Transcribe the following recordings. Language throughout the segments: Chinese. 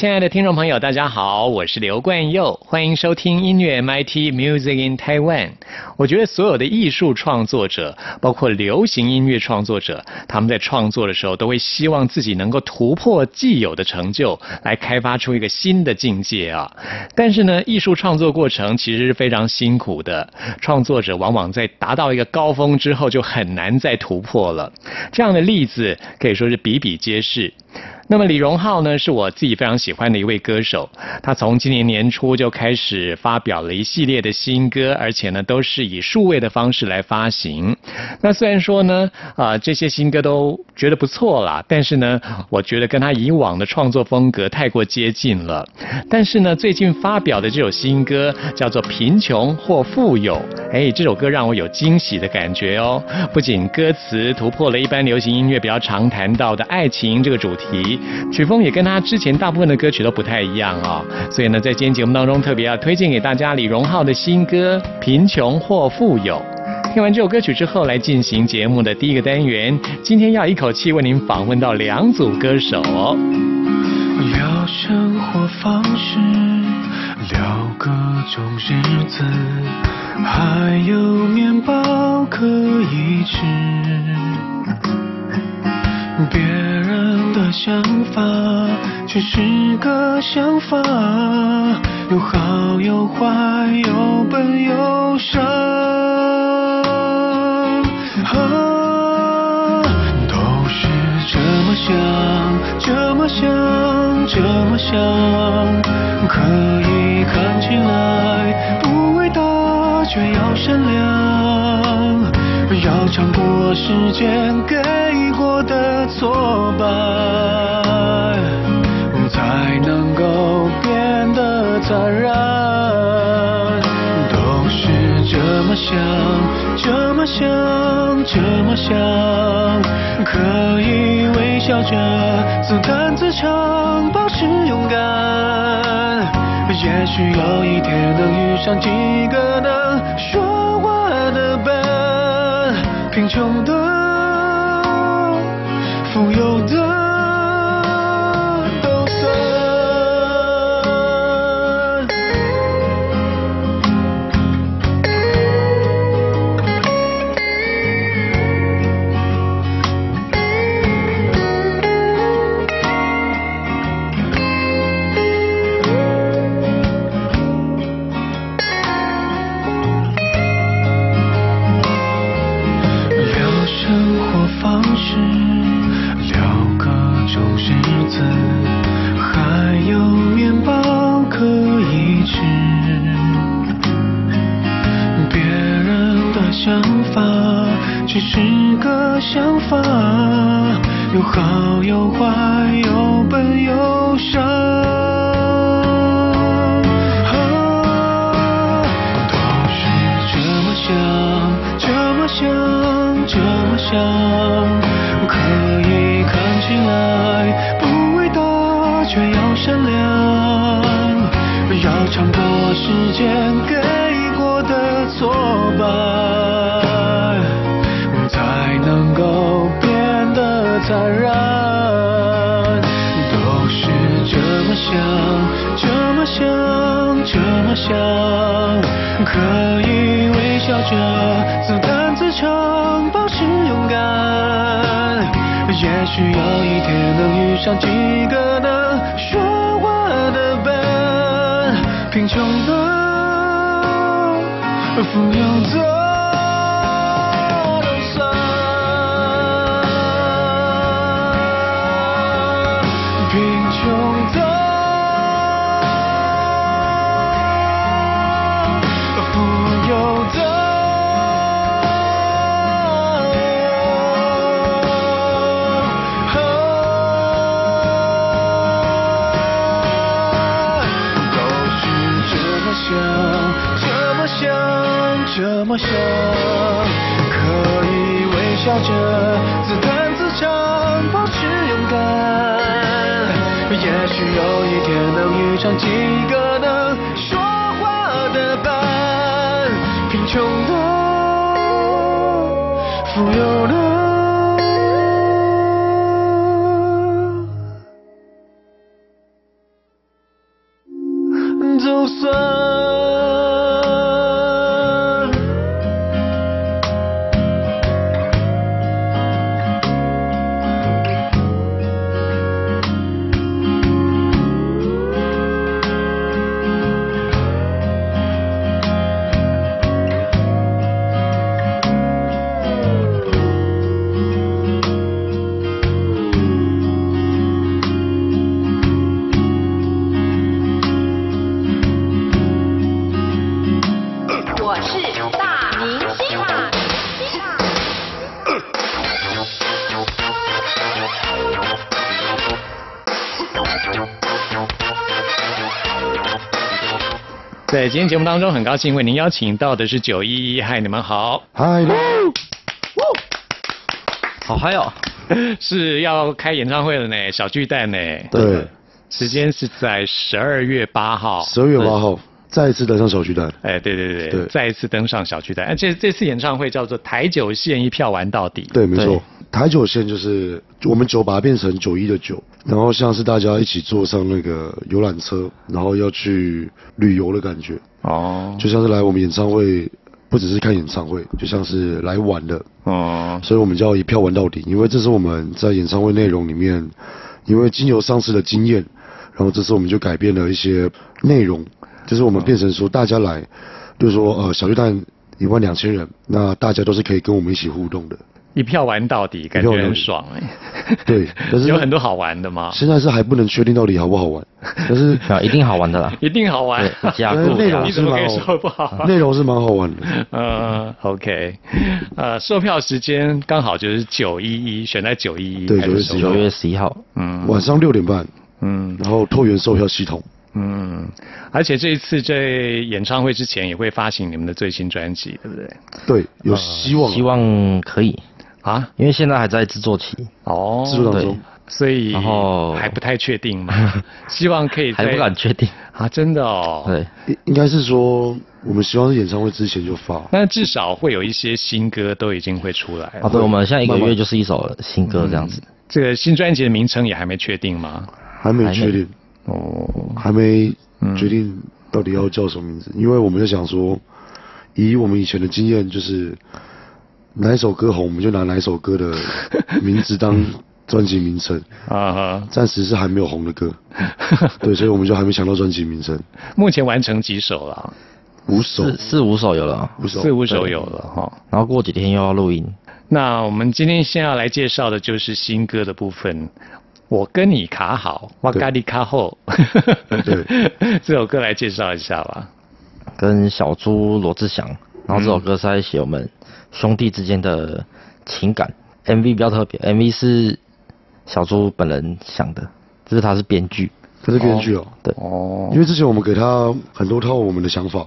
亲爱的听众朋友，大家好，我是刘冠佑，欢迎收听音乐 MIT Music in Taiwan。我觉得所有的艺术创作者，包括流行音乐创作者，他们在创作的时候，都会希望自己能够突破既有的成就，来开发出一个新的境界啊。但是呢，艺术创作过程其实是非常辛苦的，创作者往往在达到一个高峰之后，就很难再突破了。这样的例子可以说是比比皆是。那么李荣浩呢，是我自己非常喜欢的一位歌手。他从今年年初就开始发表了一系列的新歌，而且呢都是以数位的方式来发行。那虽然说呢，啊这些新歌都觉得不错啦，但是呢，我觉得跟他以往的创作风格太过接近了。但是呢，最近发表的这首新歌叫做《贫穷或富有》，哎，这首歌让我有惊喜的感觉哦。不仅歌词突破了一般流行音乐比较常谈到的爱情这个主题。曲风也跟他之前大部分的歌曲都不太一样啊，所以呢，在今天节目当中特别要推荐给大家李荣浩的新歌《贫穷或富有》。听完这首歌曲之后，来进行节目的第一个单元。今天要一口气为您访问到两组歌手。聊生活方式，聊各种日子，还有面包可以吃。别想法只是个想法，有好有坏，有笨有傻。都是这么想，这么想，这么想，可以看起来不伟大，却要善良。要尝过时间给过的挫败，才能够变得坦然。都是这么想，这么想，这么想，可以微笑着自弹自唱，保持勇敢。也许有一天能遇上几个能说。穷的，富有的。醒来，不伟大，却要善良，要尝过时间给过的挫败，才能够变得坦然。都是这么想，这么想，这么想，可以微笑着。需要一天能遇上几个能说话的伴贫穷的富有的穷的，富有的。在今天节目当中，很高兴为您邀请到的是九一一，嗨，你们好，嗨，好嗨哦！是要开演唱会了呢，小巨蛋呢，对，时间是在十二月八号。十二月八号再一次登上小巨蛋，哎，对对对对再一次登上小巨蛋。哎，这这次演唱会叫做台九线一票玩到底。对，没错对。台九线就是我们九把它变成九一的九，然后像是大家一起坐上那个游览车，然后要去旅游的感觉，哦，就像是来我们演唱会，不只是看演唱会，就像是来玩的，哦，所以我们叫一票玩到底，因为这是我们在演唱会内容里面，因为经由上次的经验，然后这次我们就改变了一些内容，就是我们变成说大家来，就是说呃小巨蛋一万两千人，那大家都是可以跟我们一起互动的，一票玩到底，感觉很爽哎。对可是有很多好玩的嘛？现在是还不能确定到底好不好玩，可是啊，一定好玩的啦。一定好玩。对。加固内容你怎么可以是蛮好说不好？内容是蛮好玩的，呃，OK，呃，售票时间刚好就是九一一，选在九一一对911开始售九月十一号，嗯。晚上六点半，嗯。然后拓元售票系统，嗯，而且这一次在演唱会之前也会发行你们的最新专辑，对不对？对，有希望啊，希望可以，啊，因为现在还在制作期，哦，制作当中，所以然后还不太确定嘛，希望可以在还不敢确定。啊，真的哦，对，应应该是说我们希望是演唱会之前就发，那至少会有一些新歌都已经会出来了。啊，对，我们现在一个月就是一首新歌这样子。这个新专辑的名称也还没确定吗？还没确定。哦，还没嗯决定到底要叫什么名字，因为我们在想说，以我们以前的经验，就是哪一首歌红，我们就拿哪一首歌的 名字当专辑名称。啊哈，暂时是还没有红的歌，对，所以我们就还没想到专辑名称。目前完成几首了？五首，四四五首有了，五首，四五首有了哈。然后过几天又要录音。那我们今天先要来介绍的就是新歌的部分。我跟你卡好，哇咖喱卡后。对，这首歌来介绍一下吧。跟小猪罗志祥，然后这首歌是在写我们兄弟之间的情感。MV 比较特别，MV 是小猪本人想的，就是他是编剧。他是编剧哦。对，哦因为之前我们给他很多套我们的想法，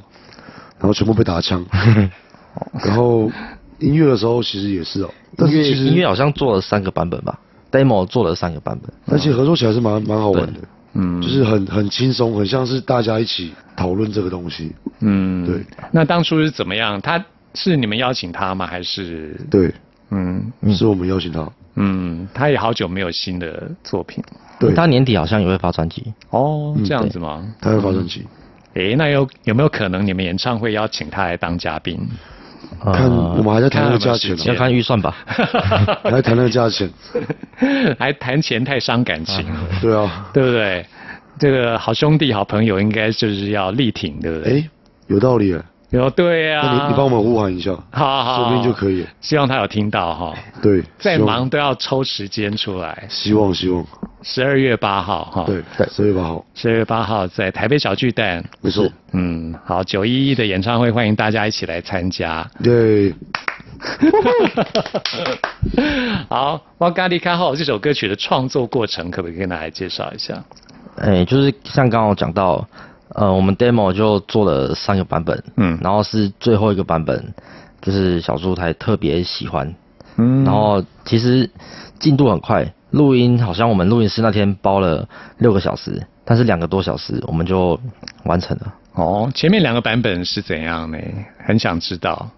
然后全部被打枪。然后音乐的时候其实也是哦，但音乐是其实音乐好像做了三个版本吧，demo 做了三个版本。而且合作起来是蛮蛮好玩的，嗯就是很很轻松，很像是大家一起讨论这个东西。嗯，对。那当初是怎么样？他是你们邀请他吗？还是对，嗯是我们邀请他。嗯，他也好久没有新的作品对，他年底好像也会发专辑。哦，嗯这样子吗？他会发专辑，诶，那有有没有可能你们演唱会邀请他来当嘉宾？看我们还在谈那个价钱呢看预算吧。还在谈那个价钱。还谈钱太伤感情，对啊，对不对？这个好兄弟、好朋友应该就是要力挺，对不对？哎，有道理耶。有对啊。那你你帮我们呼喊一下，好好，说不定就可以。希望他有听到哈，对，再忙都要抽时间出来。希望希望，十二月八号哈，对，十二月八号，十二月八号在台北小巨蛋。没错，嗯，好，九一一的演唱会，欢迎大家一起来参加。对，好，《哇咖喱卡后》这首歌曲的创作过程，可不可以跟大家介绍一下？哎，就是像刚刚我讲到，呃，我们 demo 就做了三个版本，嗯然后是最后一个版本，就是小猪才特别喜欢，嗯然后其实进度很快，录音好像我们录音师那天包了六个小时，但是两个多小时我们就完成了，哦，前面两个版本是怎样呢？很想知道。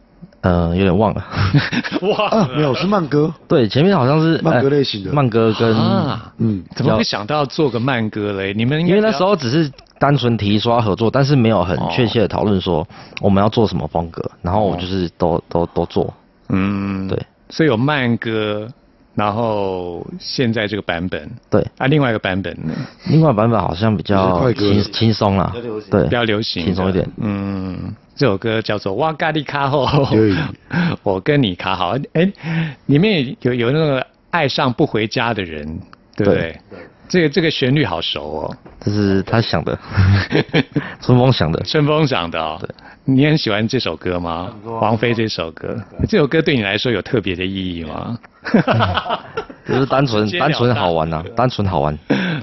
呃，有点忘了，哇啊，没有是慢歌，对，前面好像是慢歌呃类型的。慢歌跟，啊，嗯，怎么会想到做个慢歌嘞？你们因为那时候只是单纯提说要合作，但是没有很哦。确切的讨论说我们要做什么风格，然后我就是都都都做，嗯，对，所以有慢歌，然后现在这个版本。对，啊，另外一个版本呢？另外版本好像比是较轻轻松啦，对，比较流行的，轻松一点。嗯，这首歌叫做《哇咖喱卡吼》，我跟你卡好。哎，里面有有那个爱上不回家的人，对不对？这个这个旋律好熟哦，这是他想的，春风想的，春风想的哦。你很喜欢这首歌吗？王菲这首歌，这首歌对你来说有特别的意义吗？就是单纯单纯好玩呐、单纯好玩。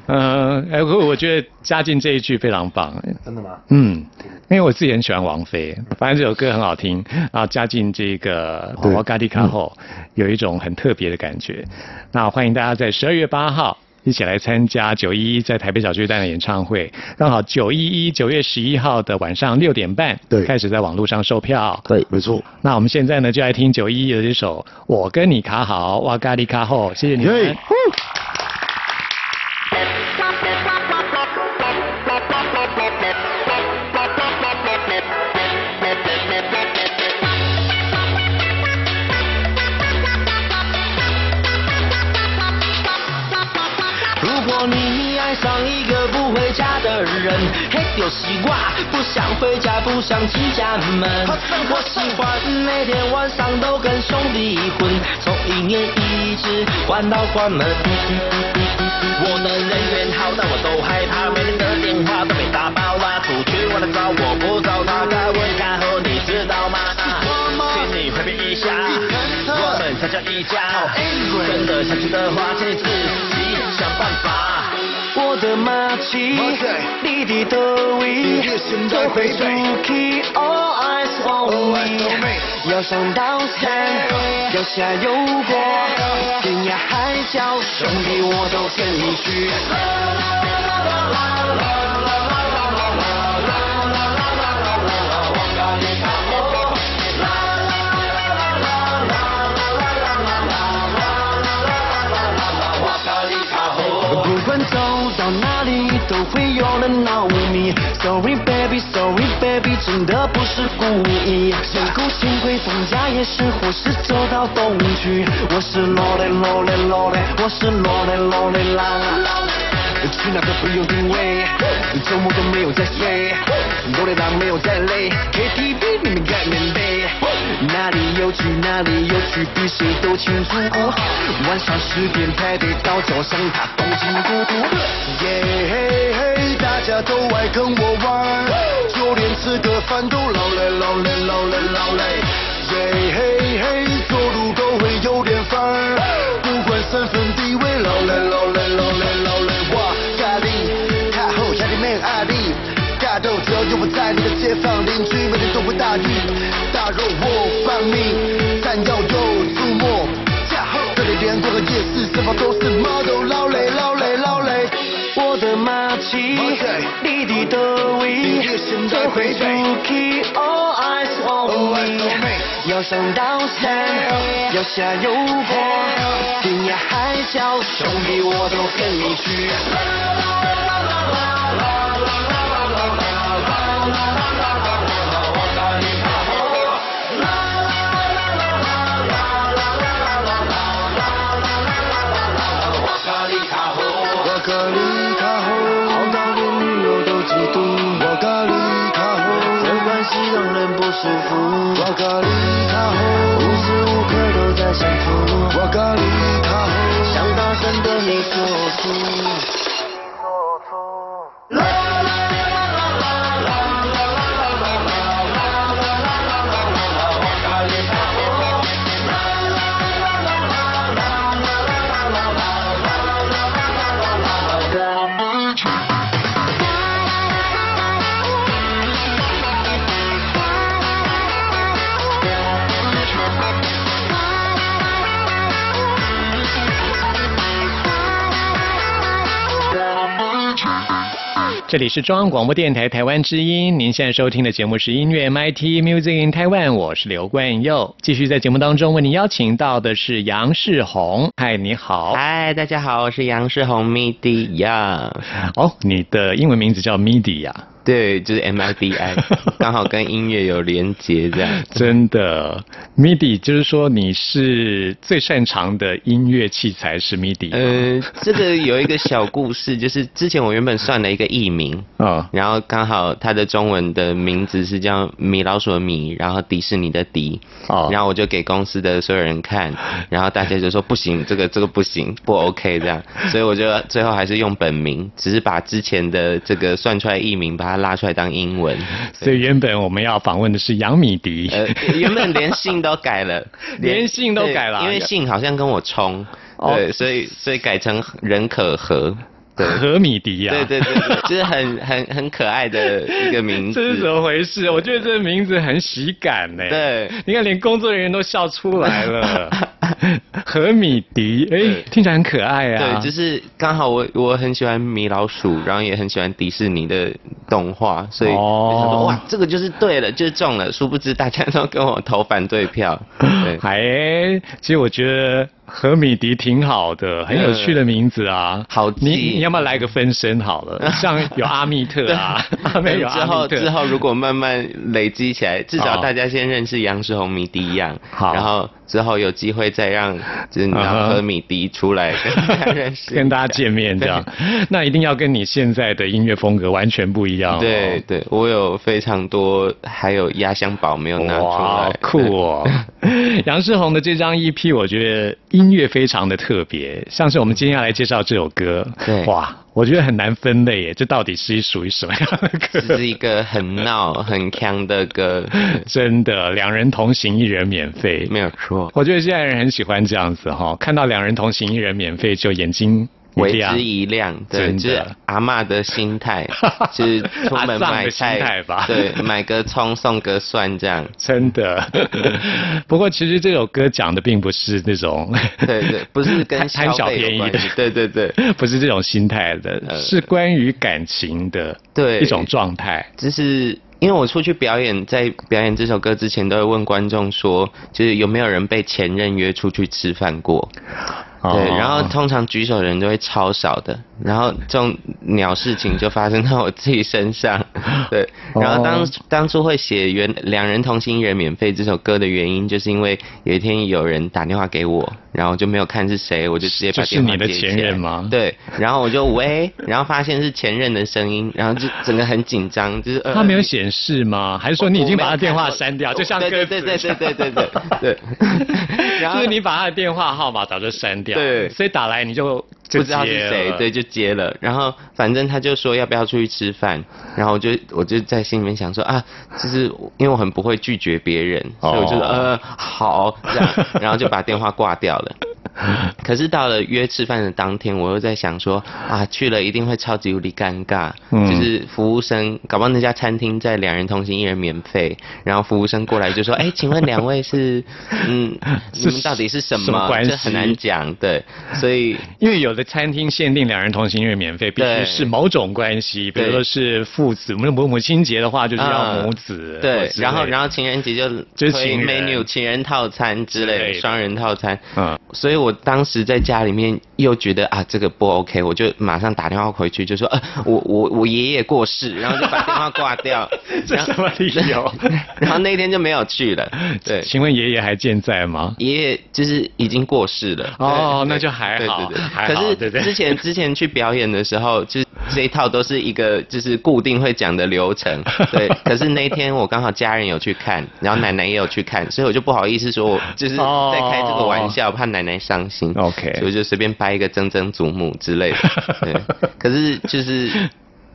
嗯，哎，我我觉得嘉靖这一句非常棒。真的吗？嗯，因为我自己很喜欢王菲，反正这首歌很好听，然后嘉靖这个《对瓦嘎迪卡后》，有一种很特别的感觉。那欢迎大家在十二月八号。一起来参加九一一在台北小巨蛋的演唱会，刚好九一一九月十一号的晚上六点半，对。开始在网络上售票。对，没错，那我们现在呢，就来听九一一的这首《我跟你卡好》，哇咖喱卡后，谢谢你们就是我，不想回家，不想进家门。我喜欢每天晚上都跟兄弟混，从一年一直玩到关门。我的人缘好，但我都害怕，每天的电话都被打爆了。出去玩的早，我不找他，该问开后，你知道吗？请你回避一下，我们才叫一家。真的想去的话，请你自己想办法。我的马骑，你的德威，都会出去，All eyes on me。要上刀山，要下油锅，天涯海角，兄弟我都跟你去。不不管走到哪里，都会有人闹你。Sorry baby, sorry baby，真的不是故意。辛苦幸亏放假也是，或是走到东区。我是罗嘞罗嘞罗嘞，我是罗嘞罗嘞啦。去哪个不用定位，周末都没有在睡，罗嘞浪没有在累，KTV 里面盖棉被，哪里有去哪里有去，比谁都清楚。晚上十点台北到早上他东京孤独。耶嘿嘿，大家都爱跟我玩，就连吃个饭都老累老累老累老累。耶嘿嘿，走路都会有点烦，不管身份地位，老累老累老累老累。哇，咖喱，太后压力没压力，大豆只要有我在，你的街坊邻居每天都会大雨。我放你，但要有出没。这里连过个夜市，身旁都是 model，老累老累老累。我的马奇，你的德威，这回出去，All eyes on me。要上刀山，要下油锅，天涯海角，兄弟我都跟你去。好到连女友都嫉妒。我卡里卡后，这关系让人不舒服。我卡里卡后，无时无刻都在幸福。瓦卡里卡后，想大声对你说出。这里是中央广播电台台湾之音，您现在收听的节目是音乐 MIT Music in Taiwan，我是刘冠佑。继续在节目当中为您邀请到的是杨世宏，嗨，你好。嗨，大家好，我是杨世宏 MIDI 呀。哦，你的英文名字叫 MIDI 呀？对，就是 M I D I，刚好跟音乐有连接这样。真的，MIDI 就是说你是最擅长的音乐器材是 MIDI。呃，这个有一个小故事，就是之前我原本算了一个艺名啊，然后刚好它的中文的名字是叫米老鼠的米，然后迪士尼的迪，哦，然后我就给公司的所有人看，然后大家就说不行，这个这个不行，不 OK 这样，所以我就最后还是用本名，只是把之前的这个算出来艺名把它。他拉出来当英文，所以原本我们要访问的是杨米迪，呃，原本连姓都改了，连姓都改了，因为姓好像跟我冲，对，所以所以改成任可和。何米迪呀，对对对，就是很很很可爱的一个名字。这是怎么回事？我觉得这个名字很喜感呢。对，你看连工作人员都笑出来了。何米迪，哎，听起来很可爱啊。对，就是刚好我我很喜欢米老鼠，然后也很喜欢迪士尼的动画，所以就说哇，这个就是对了，就是中了。殊不知大家都跟我投反对票。对，还其实我觉得。何米迪挺好的，很有趣的名字啊。好，你你要不要来个分身好了？像有阿密特啊，有 之后之后如果慢慢累积起来，至少大家先认识杨世宏米迪一样。好，然后。之后有机会再让就是让和米迪出来跟大家认识，跟大家见面这样，那一定要跟你现在的音乐风格完全不一样。对对，我有非常多，还有压箱宝没有拿出来，酷哦！杨世宏的这张 EP，我觉得音乐非常的特别，像是我们今天要来介绍这首歌，对，哇。我觉得很难分类耶，这到底是属于什么样的歌？这是一个很闹、很强的歌，真的，两人同行一人免费，没有错。我觉得现在人很喜欢这样子哈，看到两人同行一人免费就眼睛。为之一亮，对，就是阿妈的心态，就是出门买菜吧，对，买个葱送个蒜这样，真的。不过其实这首歌讲的并不是那种，对对，不是跟 贪小便宜的，对对对，不是这种心态的，是关于感情的，对。一种状态。就是因为我出去表演，在表演这首歌之前，都会问观众说，就是有没有人被前任约出去吃饭过。对，然后通常举手的人都会超少的，然后这种鸟事情就发生在我自己身上。对，然后当当初会写《原两人同行一人免费》这首歌的原因，就是因为有一天有人打电话给我，然后就没有看是谁，我就直接把电话接起来。对，然后我就喂，然后发现是前任的声音，然后就 整个很紧张，就是他没有显示吗？还是说你已经把他电话删掉？就像歌对对对对对对对对，就是你把他的电话号码早就删掉。对，所以打来你就不知道是谁，对，就接了。然后反正他就说要不要出去吃饭，然后我就我就在心里面想说啊，就是因为我很不会拒绝别人，所以我就说呃好这样，然后就把电话挂掉了。可是到了约吃饭的当天，我又在想说啊，去了一定会超级无敌尴尬，嗯。就是服务生搞不好那家餐厅在两人同行一人免费，然后服务生过来就说，哎，请问两位是嗯，你们到底是什么？关系？这很难讲，对，所以因为有的餐厅限定两人同行一人免费，必须是某种关系，比如说是父子，母母母亲节的话就是要母子，对，然后然后情人节就就是 menu 情人套餐之类，双人套餐，嗯，所以。我当时在家里面又觉得啊这个不 OK，我就马上打电话回去就说呃我我我爷爷过世，然后就把电话挂掉。这什么理由？然后那天就没有去了。对，请问爷爷还健在吗？爷爷就是已经过世了。哦，那就还好。对对对。可是之前之前去表演的时候，就是这一套都是一个就是固定会讲的流程。对。可是那天我刚好家人有去看，然后奶奶也有去看，所以我就不好意思说，我就是在开这个玩笑，怕奶奶伤心，OK，所以就随便掰一个曾曾祖母之类的，对。可是就是，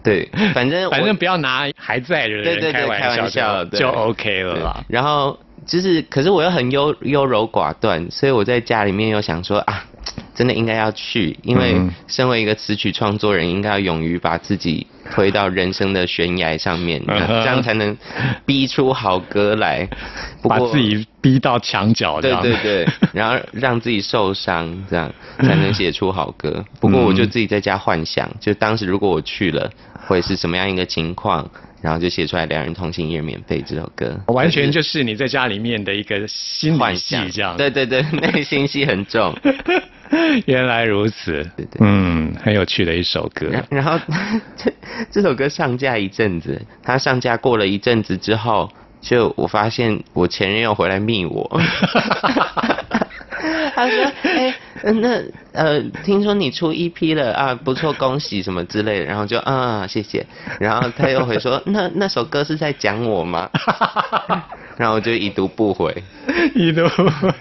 对，反正反正不要拿还在的人开玩笑，就 OK 了啦。然后就是，可是我又很优优柔寡断，所以我在家里面又想说啊。真的应该要去，因为嗯身为一个词曲创作人，应该要勇于把自己推到人生的悬崖上面，这样才能逼出好歌来。不过把自己逼到墙角，这对样对对，然后让自己受伤，这样才能写出好歌。不过我就自己在家幻想，就当时如果我去了，会是什么样一个情况，然后就写出来《两人同行一人免费》这首歌，完全就是你在家里面的一个心理戏这样。对对对，内心戏很重。原来如此，对对嗯，很有趣的一首歌。然然后 这这首歌上架一阵子，它上架过了一阵子之后，就我发现我前任又回来密我。他说：“哎、呃那呃，听说你出 EP 了啊，不错，恭喜什么之类的。”然后就啊，谢谢。然后他又回说：“那那首歌是在讲我吗？”然后我就已读不回，一读不回，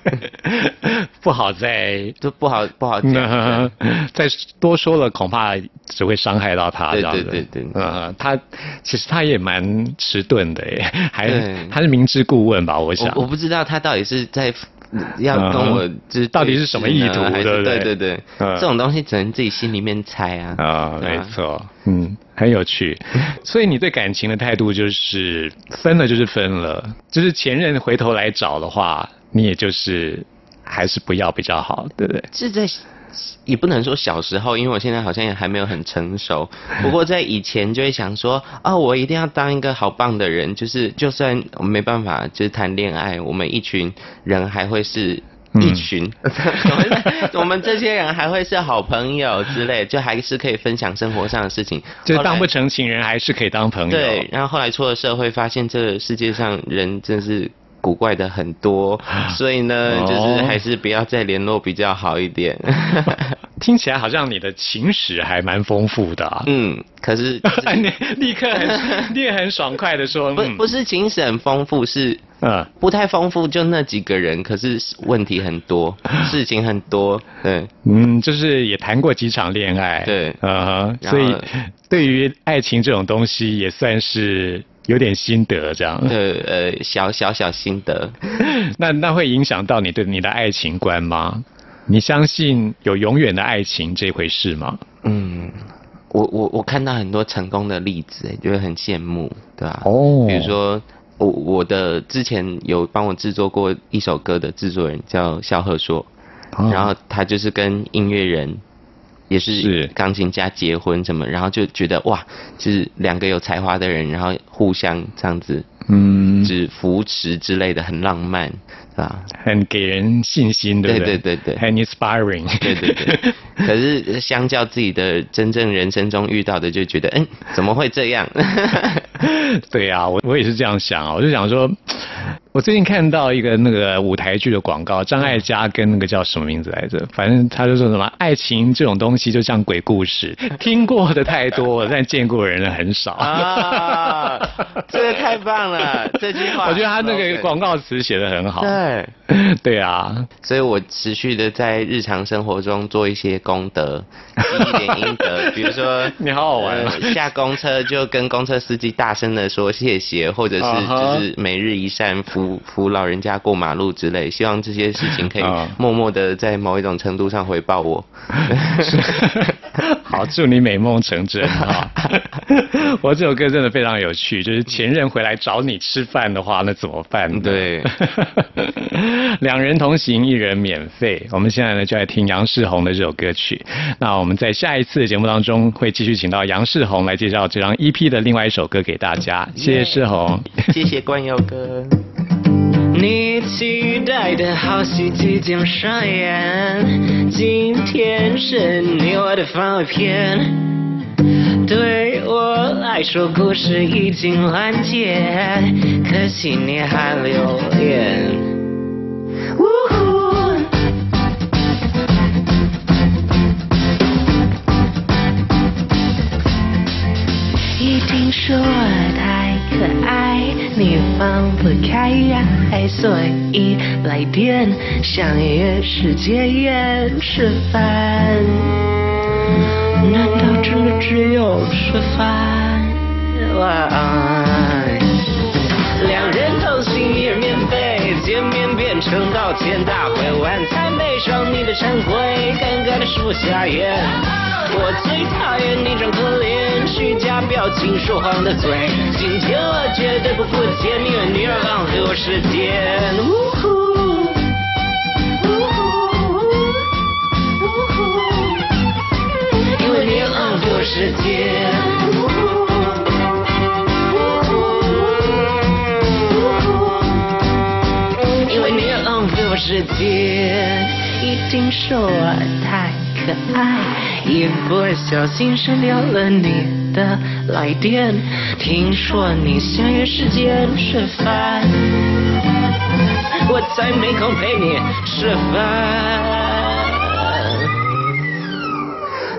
不好再就不好不好讲。再多说了，恐怕只会伤害到他。对对对对嗯，他其实他也蛮迟钝的耶，还对他是明知故问吧？我想我我不知道他到底是在要跟我就是到底是什么意图对对对这种东西只能自己心里面猜啊。啊，没错，嗯，很有趣。所以你对感情的态度就是分了就是分了，就是前任回头来找的话，你也就是还是不要比较好，对不对？是在也不能说小时候，因为我现在好像也还没有很成熟。不过在以前就会想说，啊、我一定要当一个好棒的人，就是就算我没办法就是谈恋爱，我们一群人还会是。一群，我们这些人还会是好朋友之类，就还是可以分享生活上的事情。就当不成情人，还是可以当朋友。对，然后后来出了社会，发现这个世界上人真是古怪的很多，所以呢，哦。就是还是不要再联络比较好一点。听起来好像你的情史还蛮丰富的、啊。嗯，可是就是 你立刻很，你也很爽快的说，不嗯。不是情史很丰富，是嗯，不太丰富，就那几个人，可是问题很多，事情很多，对。嗯，就是也谈过几场恋爱，对。嗯所以对于爱情这种东西也算是有点心得这样。的呃小小小心得，那那会影响到你对你的爱情观吗？你相信有永远的爱情这回事吗？嗯，我我我看到很多成功的例子，哎，就会很羡慕，对吧、哦比如说我我的之前有帮我制作过一首歌的制作人叫肖鹤硕，哦然后他就是跟音乐人。也是是。钢琴家结婚什么，然后就觉得哇，就是两个有才华的人，然后互相这样子，嗯，只扶持之类的，很浪漫，是吧？很给人信心，对不对？对对对对很 inspiring。对对对。可是相较自己的真正人生中遇到的，就觉得，嗯，怎么会这样？对啊，我我也是这样想啊，我就想说，我最近看到一个那个舞台剧的广告，张艾嘉跟那个叫什么名字来着？反正他就说什么爱情这种东西就像鬼故事，听过的太多了，但见过的人很少。啊，这个太棒了，这句话。我觉得他那个广告词写的很好。对，对啊，所以我持续的在日常生活中做一些功德，积一点阴德，比如说你好好玩下公车就跟公车司机大声的说谢谢，或者是就是每日一善扶扶老人家过马路之类，希望这些事情可以啊默默的在某一种程度上回报我。好，祝你美梦成真啊！我这首歌真的非常有趣，就是前任回来找你吃饭的话，那怎么办呢？对，两人同行，一人免费。我们现在呢就来听杨世宏的这首歌曲。那我们在下一次的节目当中会继续请到杨世宏来介绍这张 EP 的另外一首歌给大家。谢谢世宏。谢谢关佑哥。你期待的好戏即将上演，今天是你我的番外篇。对我来说，故事已经完结，可惜你还留恋。呜呼一定是我太可爱，你放不开爱，所以来电想约世界宴吃饭。难道真的只有吃饭？晚安。两人同行一人免费，见面变成道歉大会，晚餐配上你的忏悔，尴尬的树下咽。我最讨厌你装可怜、表情、说谎的嘴。今天我绝对不付钱，因为你浪费我时间。呜呼呜呼呜呼因为你浪费我时间。呜呼因为你浪费我时间，一定说我太可爱，一不小心删掉了你的来电。听说你想约时间吃饭，我才没空陪你吃饭。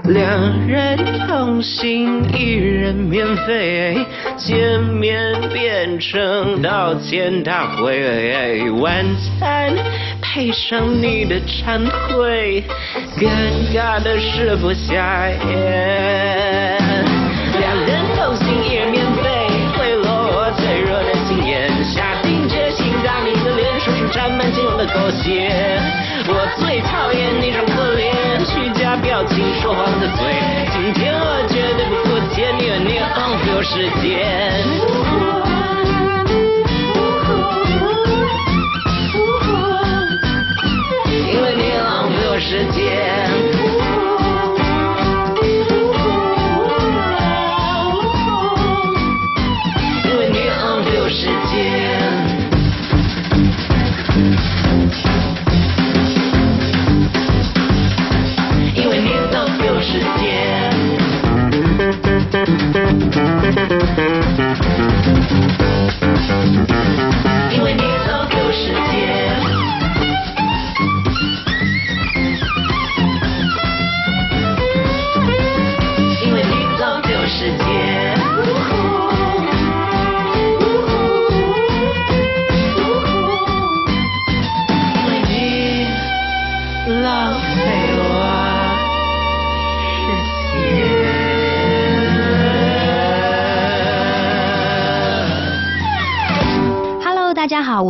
两人同行，一人免费，见面变成道歉大会，晚餐配上你的忏悔，尴尬的食不下咽。沾满金黄的狗血。我最讨厌那种可怜、虚假表情、说谎的嘴。今天我绝对不付钱，因为你浪费我时间。因为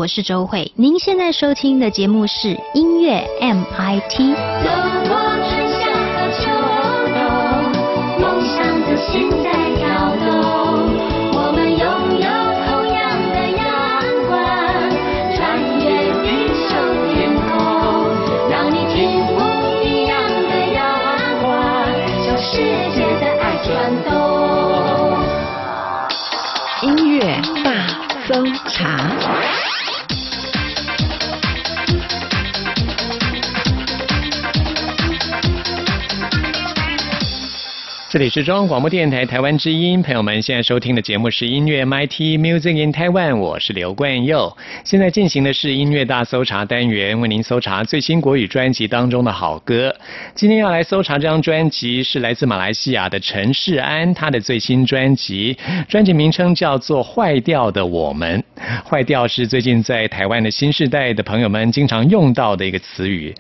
我是周慧。您现在收听的节目是音乐 MIT。走过春夏和秋冬，梦想的心在跳动。我们拥有同样的阳光，穿越地球天空，让你听不一样的阳光，向世界的爱转动。音乐大搜查。这里是中央广播电台台湾之音，朋友们现在收听的节目是音乐 MIT Music in Taiwan，我是刘冠佑。现在进行的是音乐大搜查单元，为您搜查最新国语专辑当中的好歌。今天要来搜查这张专辑是来自马来西亚的陈世安，他的最新专辑，专辑名称叫做《坏掉的我们》。坏掉是最近在台湾的新世代的朋友们经常用到的一个词语，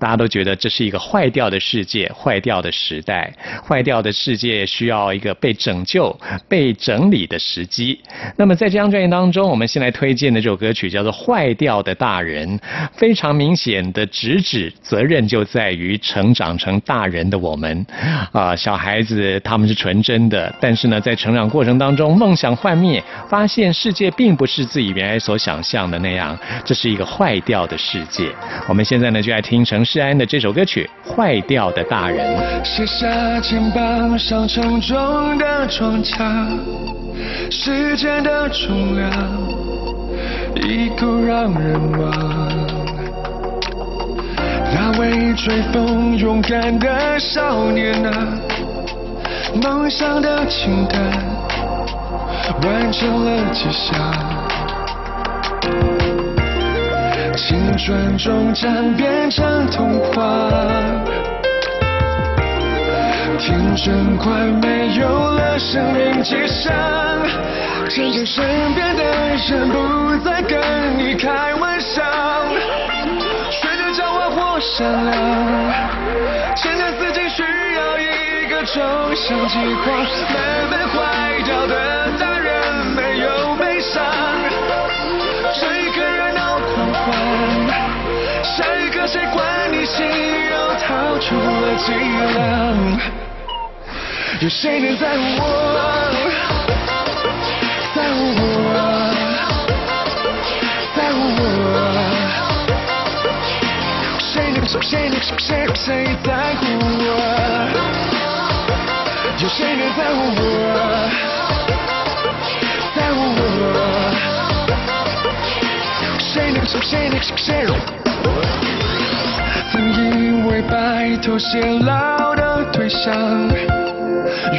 大家都觉得这是一个坏掉的世界，坏掉的时代，坏掉的世界需要一个被拯救、被整理的时机。那么在这张专辑当中，我们先来推荐的这首歌曲叫做《坏掉的大人》，非常明显的直指责任就在于成长成大人的我们啊、小孩子他们是纯真的，但是呢，在成长过程当中，梦想幻灭，发现世界并不是自己原来所想象的那样，这是一个坏掉的世界。我们现在呢，就来听陈世安的这首歌曲《坏掉的大人》。卸下上沉重的装甲，时间的重量已够让人忘。那位追风勇敢的少年啊，梦想的清单完成了几项。青春终将变成童话。听真快没有了生命迹象，渐渐身边的人不再跟你开玩笑，学着狡猾或善良，现在自己需要一个抽象计划，慢慢坏掉的大人没有悲伤，这一个热闹狂欢，下一个谁管你心又掏出了脊梁？有谁能在乎我？在乎我？在乎我？谁能谁能谁谁谁在乎我？有谁能在乎我？在乎我？谁能谁能谁能？曾以为白头偕老的对象，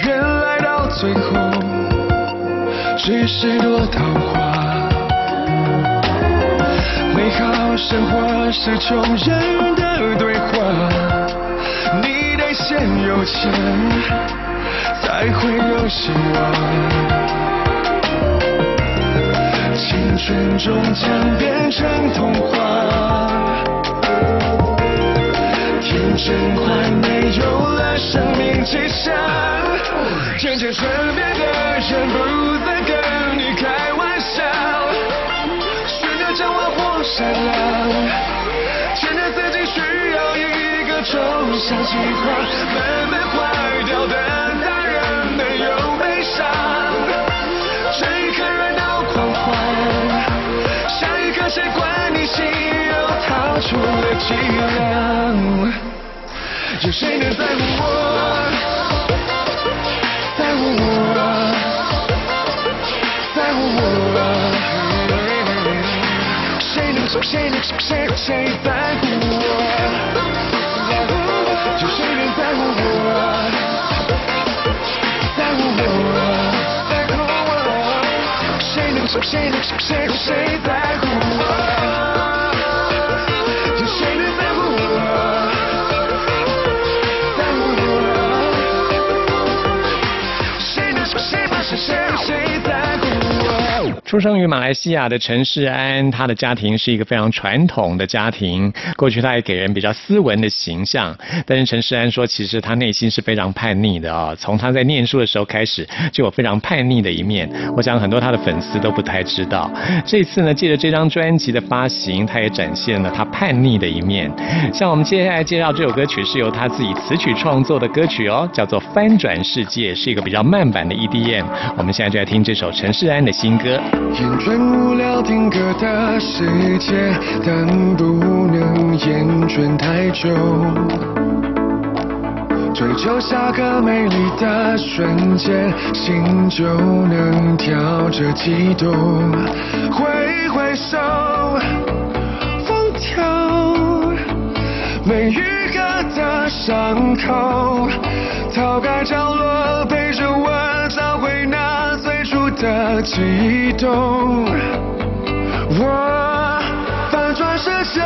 原来到最后只是朵桃花。美好生活是穷人的对话，你得先有钱，才会有希望。青春终将变成童话。天真快没有了生命迹象，渐渐身边的人不再跟你开玩笑，选择将我或善良，觉得自己需要一个抽象计划，慢慢坏掉的大人没有悲伤，这一刻热闹狂欢，下一刻谁管你心又逃出了脊梁？有谁能在乎我？在乎我？在乎我？谁能谁能谁谁在乎我？有谁能在乎我？在乎我？在乎我？谁能谁能谁谁在乎我？出生于马来西亚的陈世安，他的家庭是一个非常传统的家庭。过去他也给人比较斯文的形象，但是陈世安说，其实他内心是非常叛逆的啊、从他在念书的时候开始，就有非常叛逆的一面。我想很多他的粉丝都不太知道。这次呢，借着这张专辑的发行，他也展现了他叛逆的一面。像我们接下来介绍这首歌曲是由他自己词曲创作的歌曲哦，叫做《翻转世界》，是一个比较慢版的 EDM。我们现在就来听这首陈世安的新歌。厌倦无聊定格的世界，但不能厌倦太久。追求下个美丽的瞬间，心就能跳着悸动。挥挥手，放掉没愈合的伤口，逃开角落，陪着我找回那的悸动。我反转世界，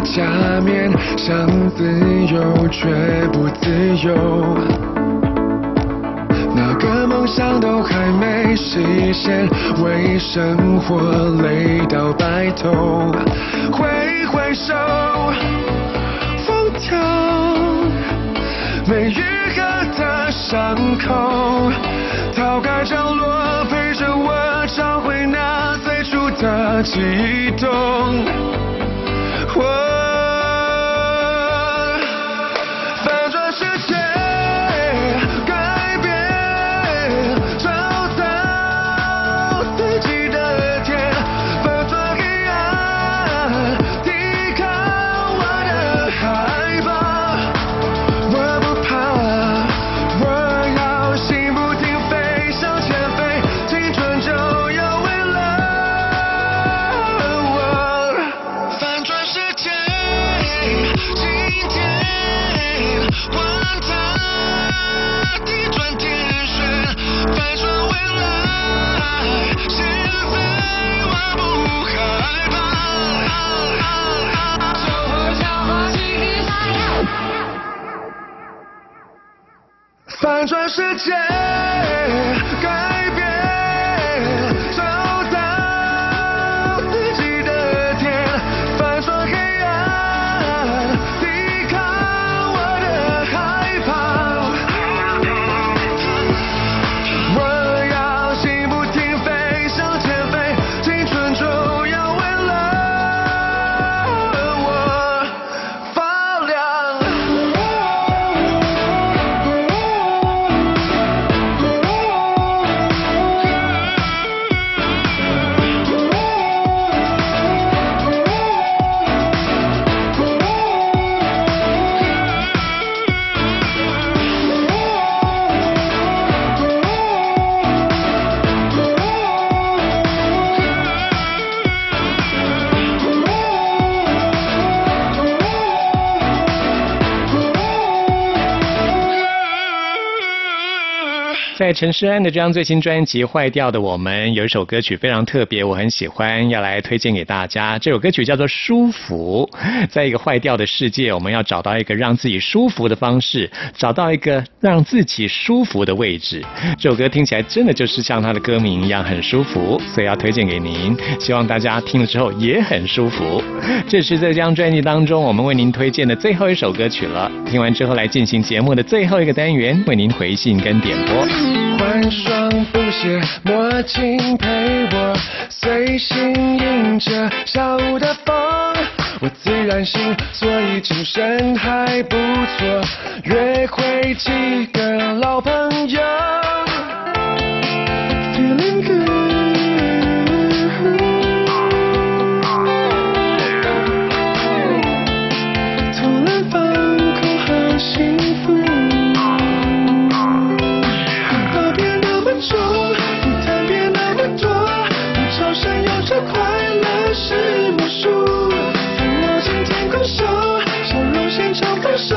假面，想自由却不自由？那个梦想都还没实现，为生活累到白头。挥挥手，放掉没愈合的伤口，逃开角落，陪着我找回那最初的悸动。的在陈诗安的这张最新专辑《坏掉的我们》有一首歌曲非常特别，我很喜欢，要来推荐给大家。这首歌曲叫做《舒服》。在一个坏掉的世界，我们要找到一个让自己舒服的方式，找到一个让自己舒服的位置。这首歌听起来真的就是像它的歌名一样很舒服，所以要推荐给您，希望大家听了之后也很舒服。这是这张专辑当中我们为您推荐的最后一首歌曲了。听完之后来进行节目的最后一个单元，为您回信跟点播。穿双布鞋，墨镜陪我，随心迎着下午的风。我自然醒，所以精神还不错。约会几个老朋友，Feeling good。是魔术。烦恼今天空手，笑容现场放手，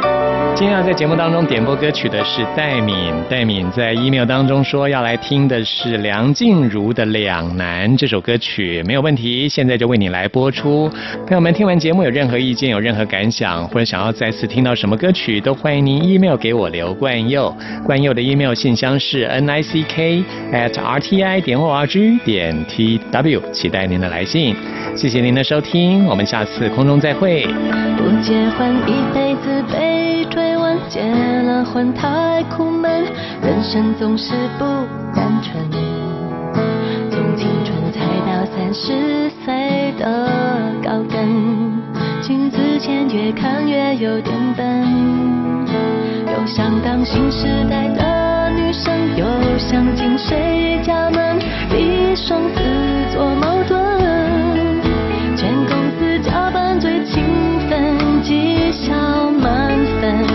今天要在节目当中点播歌曲的是戴敏，戴敏在 email 当中说要来听的是梁静茹的《两难》这首歌曲，没有问题，现在就为你来播出。朋友们听完节目有任何意见、有任何感想，或者想要再次听到什么歌曲，都欢迎您 email 给我刘冠佑。冠佑的 email 信箱是 n i c k at r t i 点 o r g 点 t w，期待您的来信。谢谢您的收听，我们下次空中再会。不结婚一辈子被追，结了婚太苦闷，人生总是不单纯。从青春踩到三十岁的高跟，镜子前越看越有点笨。又想当新时代的女生，又想进谁家门，比双子座矛盾。全公司加班最勤奋，绩效满分，